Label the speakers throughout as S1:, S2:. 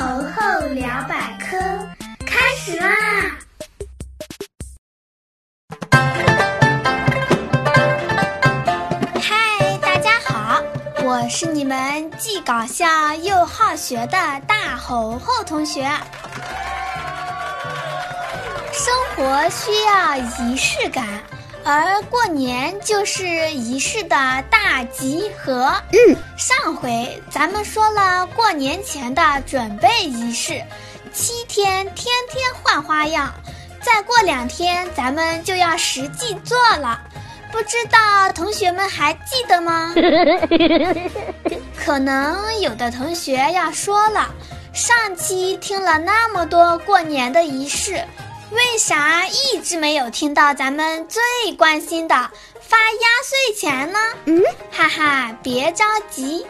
S1: 猴猴聊百科开始啦！
S2: 嗨，大家好，我是你们既搞笑又好学的大猴猴同学。生活需要仪式感。而过年就是仪式的大集合。
S3: 嗯，
S2: 上回咱们说了过年前的准备仪式，七天天天换花样，再过两天咱们就要实际做了。不知道同学们还记得吗？可能有的同学要说了，上期听了那么多过年的仪式。为啥一直没有听到咱们最关心的发压岁钱呢？
S3: 嗯，
S2: 哈哈，别着急，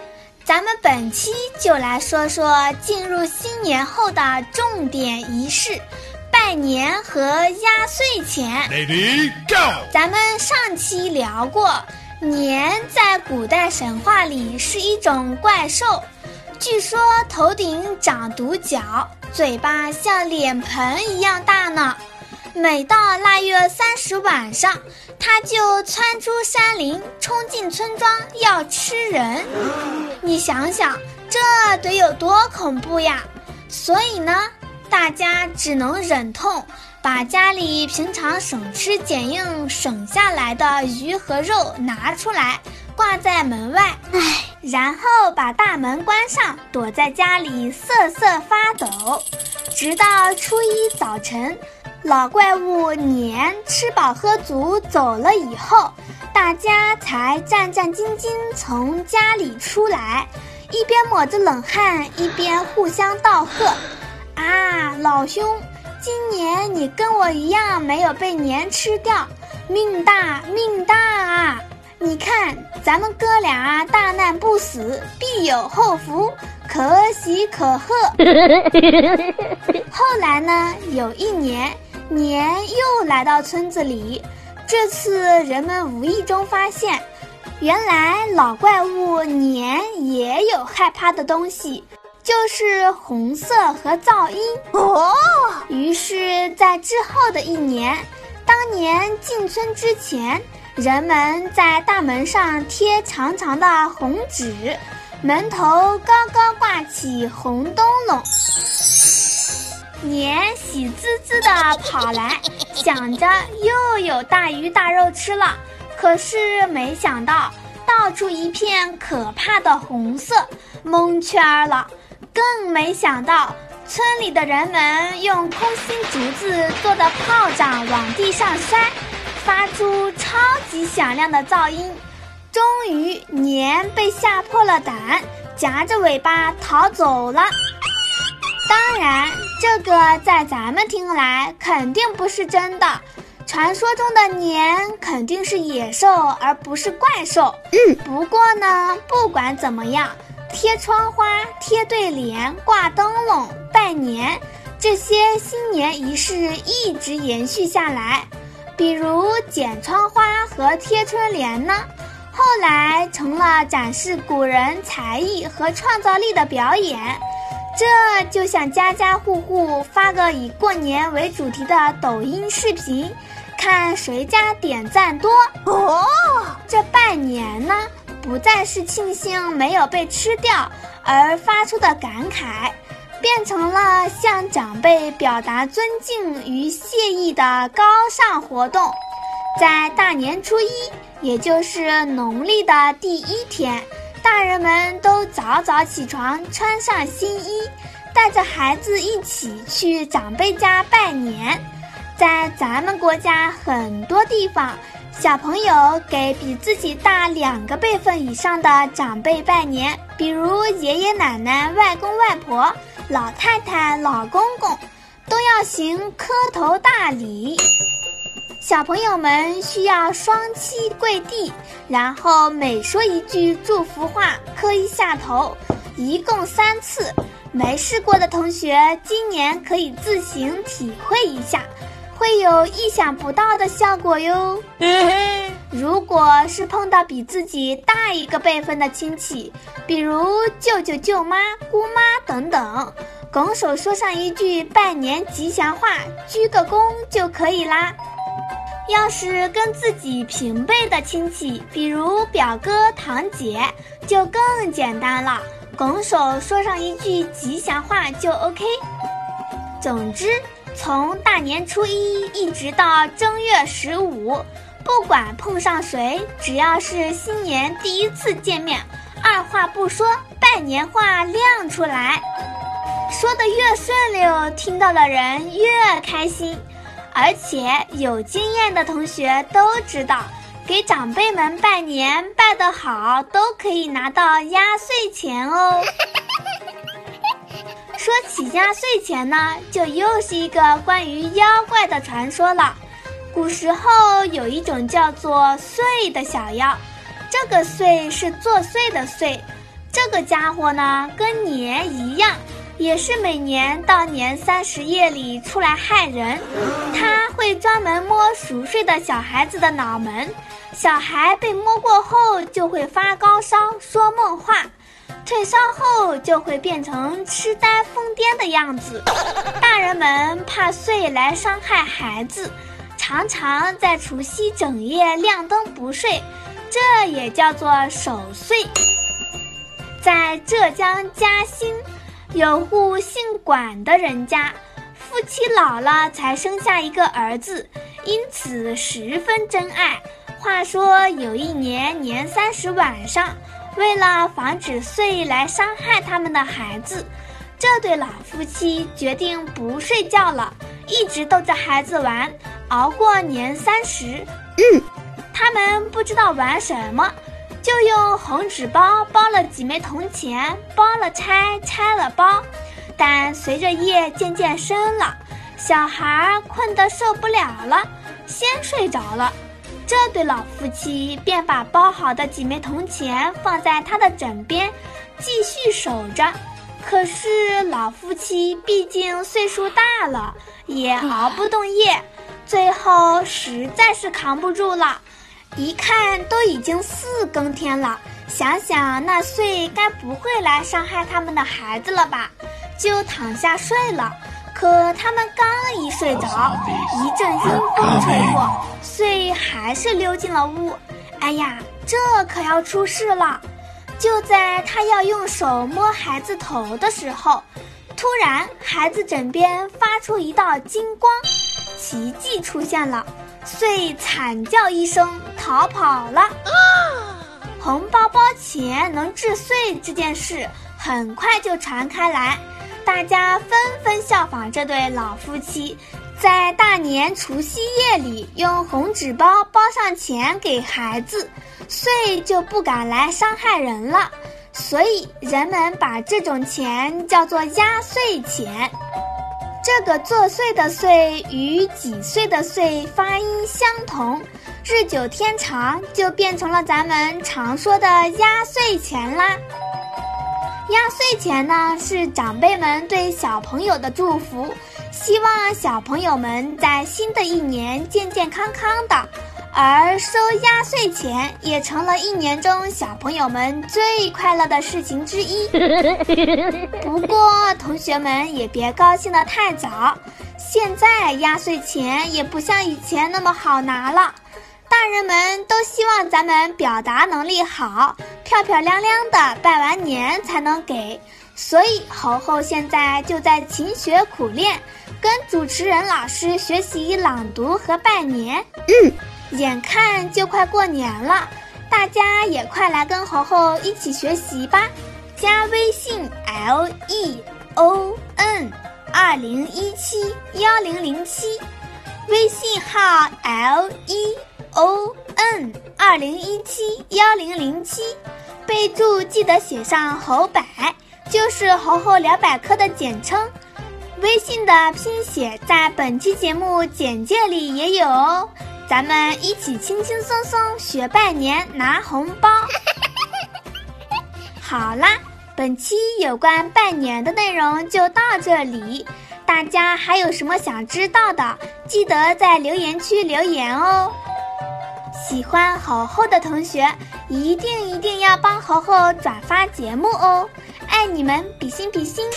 S2: 咱们本期就来说说进入新年后的重点仪式——拜年和压岁钱。
S4: Ready go！
S2: 咱们上期聊过，年在古代神话里是一种怪兽，据说头顶长独角。嘴巴像脸盆一样大呢，每到腊月三十晚上，它就窜出山林，冲进村庄要吃人。你想想，这得有多恐怖呀！所以呢，大家只能忍痛把家里平常省吃俭用省下来的鱼和肉拿出来。挂在门外，
S3: 唉，
S2: 然后把大门关上，躲在家里瑟瑟发抖，直到初一早晨，老怪物年吃饱喝足走了以后，大家才战战兢兢从家里出来，一边抹着冷汗，一边互相道贺：“啊，老兄，今年你跟我一样没有被年吃掉，命大命大啊！”你看，咱们哥俩大难不死，必有后福，可喜可贺。后来呢，有一年，年又来到村子里，这次人们无意中发现，原来老怪物年也有害怕的东西，就是红色和噪音。
S3: 哦，
S2: 于是，在之后的一年，当年进村之前。人们在大门上贴长长的红纸，门头高高挂起红灯笼。年喜滋滋地跑来，想着又有大鱼大肉吃了。可是没想到，到处一片可怕的红色，蒙圈了。更没想到，村里的人们用空心竹子做的炮仗往地上摔。发出超级响亮的噪音，终于年被吓破了胆，夹着尾巴逃走了。当然，这个在咱们听来肯定不是真的。传说中的年肯定是野兽，而不是怪兽。
S3: 嗯，
S2: 不过呢，不管怎么样，贴窗花、贴对联、挂灯笼、拜年，这些新年仪式一直延续下来。比如剪窗花和贴春联呢，后来成了展示古人才艺和创造力的表演。这就像家家户户发个以过年为主题的抖音视频，看谁家点赞多。
S3: 哦，
S2: 这拜年呢，不再是庆幸没有被吃掉而发出的感慨。变成了向长辈表达尊敬与谢意的高尚活动，在大年初一，也就是农历的第一天，大人们都早早起床，穿上新衣，带着孩子一起去长辈家拜年。在咱们国家很多地方，小朋友给比自己大两个辈分以上的长辈拜年，比如爷爷奶奶、外公外婆。老太太、老公公都要行磕头大礼，小朋友们需要双膝跪地，然后每说一句祝福话，磕一下头，一共三次。没试过的同学，今年可以自行体会一下，会有意想不到的效果哟。如果是碰到比自己大一个辈分的亲戚，比如舅舅、舅妈、姑妈等等，拱手说上一句拜年吉祥话，鞠个躬就可以啦。要是跟自己平辈的亲戚，比如表哥、堂姐，就更简单了，拱手说上一句吉祥话就 OK。总之，从大年初一一直到正月十五，不管碰上谁，只要是新年第一次见面，二话不说，拜年话亮出来，说的越顺溜，听到的人越开心。而且有经验的同学都知道，给长辈们拜年拜得好，都可以拿到压岁钱哦。说起压岁钱呢，就又是一个关于妖怪的传说了。古时候有一种叫做祟的小妖，这个祟是作祟的祟，这个家伙呢跟年一样，也是每年到年三十夜里出来害人。他会专门摸熟睡的小孩子的脑门，小孩被摸过后就会发高烧、说梦话。退烧后就会变成痴呆疯癫的样子，大人们怕祟来伤害孩子，常常在除夕整夜亮灯不睡，这也叫做守岁。在浙江嘉兴，有户姓管的人家，夫妻老了才生下一个儿子，因此十分珍爱。话说有一年年三十晚上。为了防止祟来伤害他们的孩子，这对老夫妻决定不睡觉了，一直逗着孩子玩，熬过年三十。嗯，他们不知道玩什么，就用红纸包包了几枚铜钱，包了拆，拆了包。但随着夜渐渐深了，小孩困得受不了了，先睡着了。这对老夫妻便把包好的几枚铜钱放在他的枕边，继续守着。可是老夫妻毕竟岁数大了，也熬不动夜，最后实在是扛不住了。一看都已经四更天了，想想那岁该不会来伤害他们的孩子了吧，就躺下睡了。可他们刚一睡着，一阵阴风吹过，祟还是溜进了屋。哎呀，这可要出事了！就在他要用手摸孩子头的时候，突然孩子枕边发出一道金光，奇迹出现了，遂惨叫一声逃跑了。红包包钱能治祟这件事很快就传开来。大家纷纷效仿这对老夫妻，在大年除夕夜里用红纸包包上钱给孩子，岁就不敢来伤害人了。所以人们把这种钱叫做压岁钱。这个作祟的祟与几岁的岁发音相同，日久天长就变成了咱们常说的压岁钱啦。压岁钱呢，是长辈们对小朋友的祝福，希望小朋友们在新的一年健健康康的。而收压岁钱也成了一年中小朋友们最快乐的事情之一。不过，同学们也别高兴得太早，现在压岁钱也不像以前那么好拿了。大人们都希望咱们表达能力好，漂漂亮亮的拜完年才能给，所以猴猴现在就在勤学苦练，跟主持人老师学习朗读和拜年。嗯，眼看就快过年了，大家也快来跟猴猴一起学习吧！加微信 l e o n 二零一七幺零零七，微信号 l e o n 二零一七幺零零七，备注记得写上“猴百”，就是“猴猴聊百科”的简称。微信的拼写在本期节目简介里也有哦。咱们一起轻轻松松学拜年拿红包。好啦，本期有关拜年的内容就到这里。大家还有什么想知道的，记得在留言区留言哦。喜欢猴猴的同学，一定一定要帮猴猴转发节目哦！爱你们，比心比心。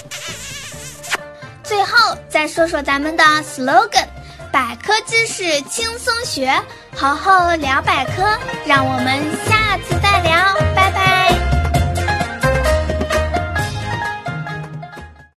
S2: 最后再说说咱们的 slogan：百科知识轻松学，好好聊百科。让我们下次再聊，拜拜。